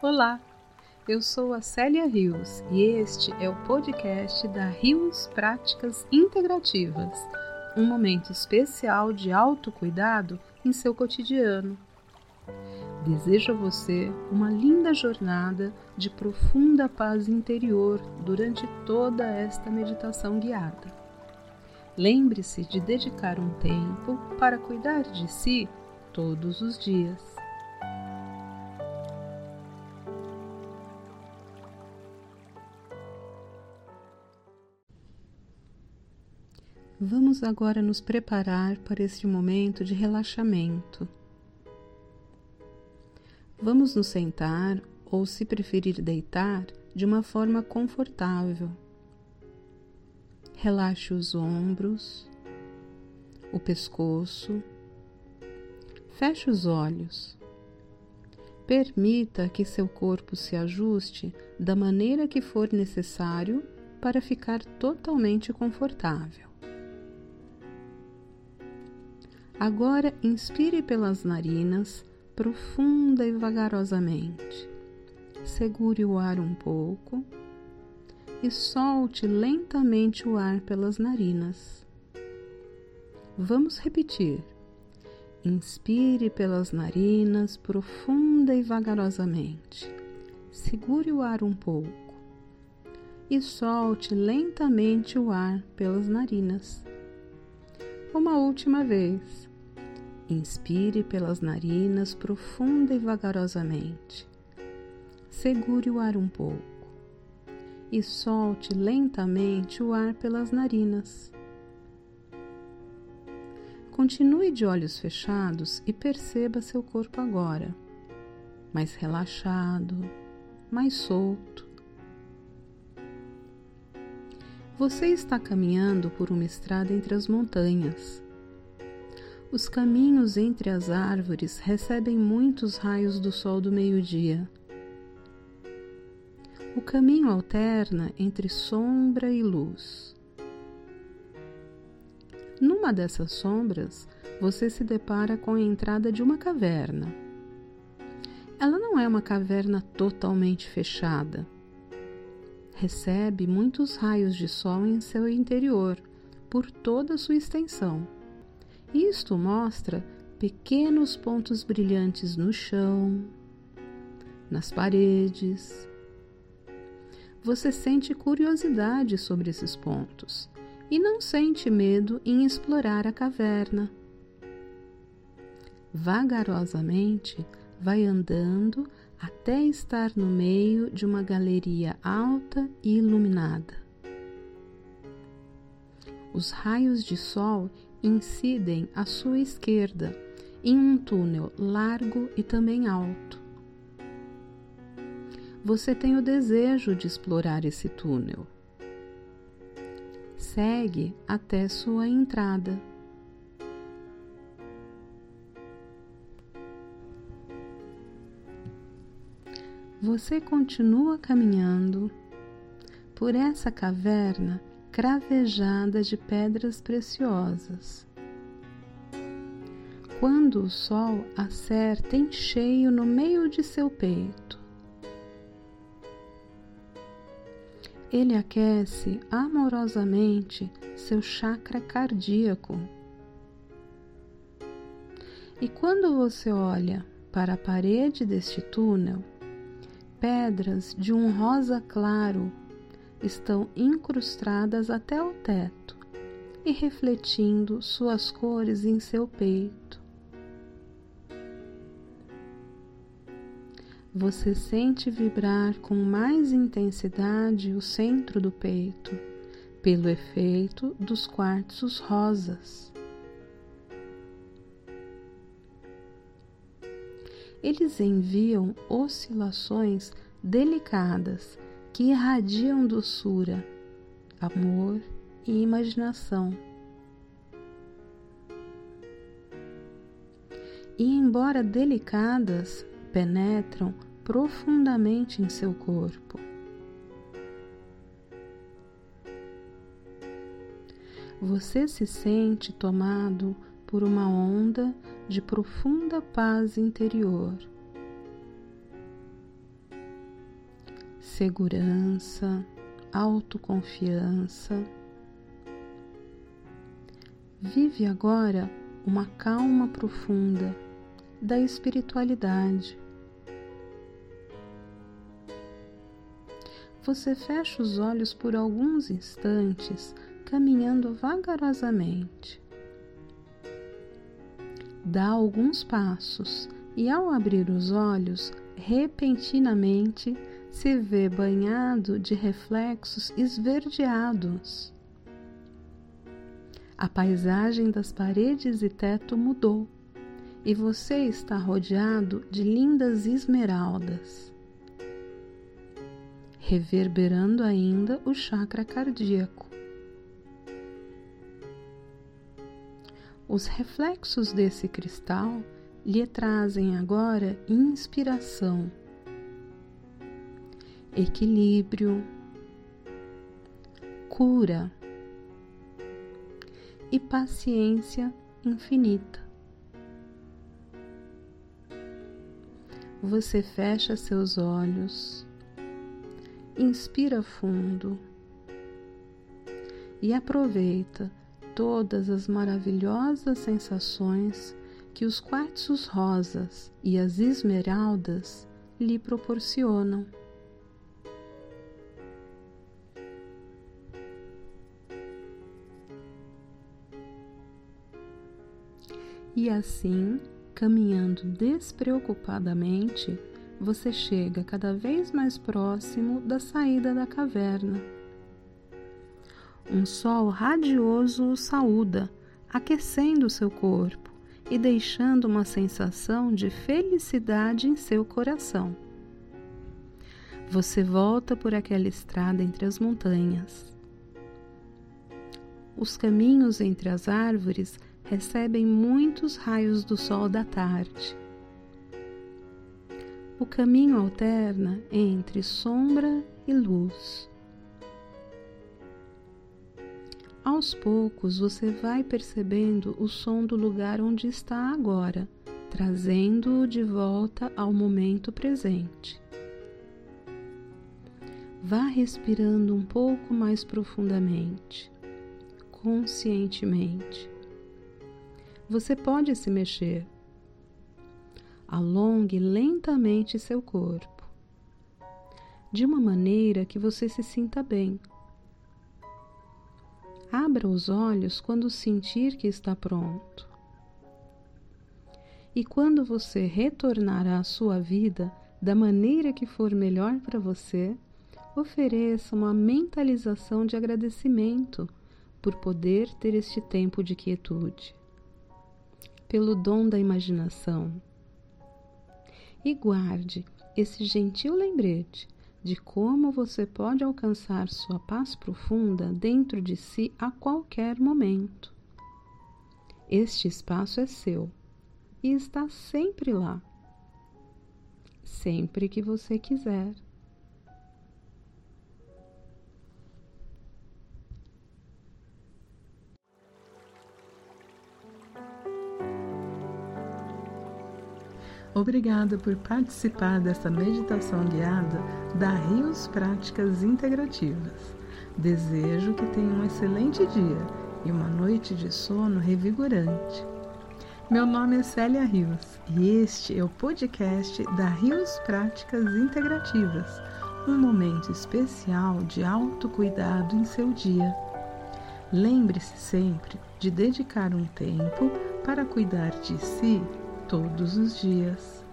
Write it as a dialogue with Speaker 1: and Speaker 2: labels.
Speaker 1: Olá, eu sou a Célia Rios e este é o podcast da Rios Práticas Integrativas, um momento especial de autocuidado em seu cotidiano. Desejo a você uma linda jornada de profunda paz interior durante toda esta meditação guiada. Lembre-se de dedicar um tempo para cuidar de si todos os dias. Vamos agora nos preparar para este momento de relaxamento. Vamos nos sentar ou, se preferir, deitar de uma forma confortável. Relaxe os ombros, o pescoço, feche os olhos. Permita que seu corpo se ajuste da maneira que for necessário para ficar totalmente confortável. Agora inspire pelas narinas, profunda e vagarosamente. Segure o ar um pouco e solte lentamente o ar pelas narinas. Vamos repetir. Inspire pelas narinas, profunda e vagarosamente. Segure o ar um pouco e solte lentamente o ar pelas narinas. Uma última vez. Inspire pelas narinas profunda e vagarosamente. Segure o ar um pouco e solte lentamente o ar pelas narinas. Continue de olhos fechados e perceba seu corpo agora, mais relaxado, mais solto. Você está caminhando por uma estrada entre as montanhas os caminhos entre as árvores recebem muitos raios do sol do meio-dia. O caminho alterna entre sombra e luz. Numa dessas sombras, você se depara com a entrada de uma caverna. Ela não é uma caverna totalmente fechada. Recebe muitos raios de sol em seu interior, por toda a sua extensão. Isto mostra pequenos pontos brilhantes no chão, nas paredes. Você sente curiosidade sobre esses pontos e não sente medo em explorar a caverna. Vagarosamente vai andando até estar no meio de uma galeria alta e iluminada. Os raios de sol incidem à sua esquerda em um túnel largo e também alto. Você tem o desejo de explorar esse túnel. Segue até sua entrada. Você continua caminhando por essa caverna cravejada de pedras preciosas. Quando o sol acerta em cheio no meio de seu peito, ele aquece amorosamente seu chakra cardíaco. E quando você olha para a parede deste túnel, pedras de um rosa claro estão incrustadas até o teto e refletindo suas cores em seu peito. Você sente vibrar com mais intensidade o centro do peito, pelo efeito dos quartzos rosas. Eles enviam oscilações delicadas que irradiam doçura, amor e imaginação. E, embora delicadas, penetram profundamente em seu corpo. você se sente tomado por uma onda de profunda paz interior. Segurança, autoconfiança. Vive agora uma calma profunda da espiritualidade. Você fecha os olhos por alguns instantes caminhando vagarosamente. Dá alguns passos e, ao abrir os olhos, repentinamente se vê banhado de reflexos esverdeados. A paisagem das paredes e teto mudou e você está rodeado de lindas esmeraldas, reverberando ainda o chakra cardíaco. Os reflexos desse cristal lhe trazem agora inspiração, equilíbrio, cura e paciência infinita. Você fecha seus olhos, inspira fundo e aproveita todas as maravilhosas sensações que os quartzos rosas e as esmeraldas lhe proporcionam. E assim, caminhando despreocupadamente, você chega cada vez mais próximo da saída da caverna. Um sol radioso o saúda, aquecendo seu corpo e deixando uma sensação de felicidade em seu coração. Você volta por aquela estrada entre as montanhas. Os caminhos entre as árvores recebem muitos raios do sol da tarde. O caminho alterna entre sombra e luz. Aos poucos você vai percebendo o som do lugar onde está agora, trazendo-o de volta ao momento presente. Vá respirando um pouco mais profundamente, conscientemente. Você pode se mexer. Alongue lentamente seu corpo, de uma maneira que você se sinta bem Abra os olhos quando sentir que está pronto. E quando você retornar à sua vida da maneira que for melhor para você, ofereça uma mentalização de agradecimento por poder ter este tempo de quietude, pelo dom da imaginação. E guarde esse gentil lembrete de como você pode alcançar sua paz profunda dentro de si a qualquer momento. Este espaço é seu e está sempre lá, sempre que você quiser. Obrigada por participar dessa meditação guiada da Rios Práticas Integrativas. Desejo que tenha um excelente dia e uma noite de sono revigorante. Meu nome é Célia Rios e este é o podcast da Rios Práticas Integrativas, um momento especial de autocuidado em seu dia. Lembre-se sempre de dedicar um tempo para cuidar de si todos os dias.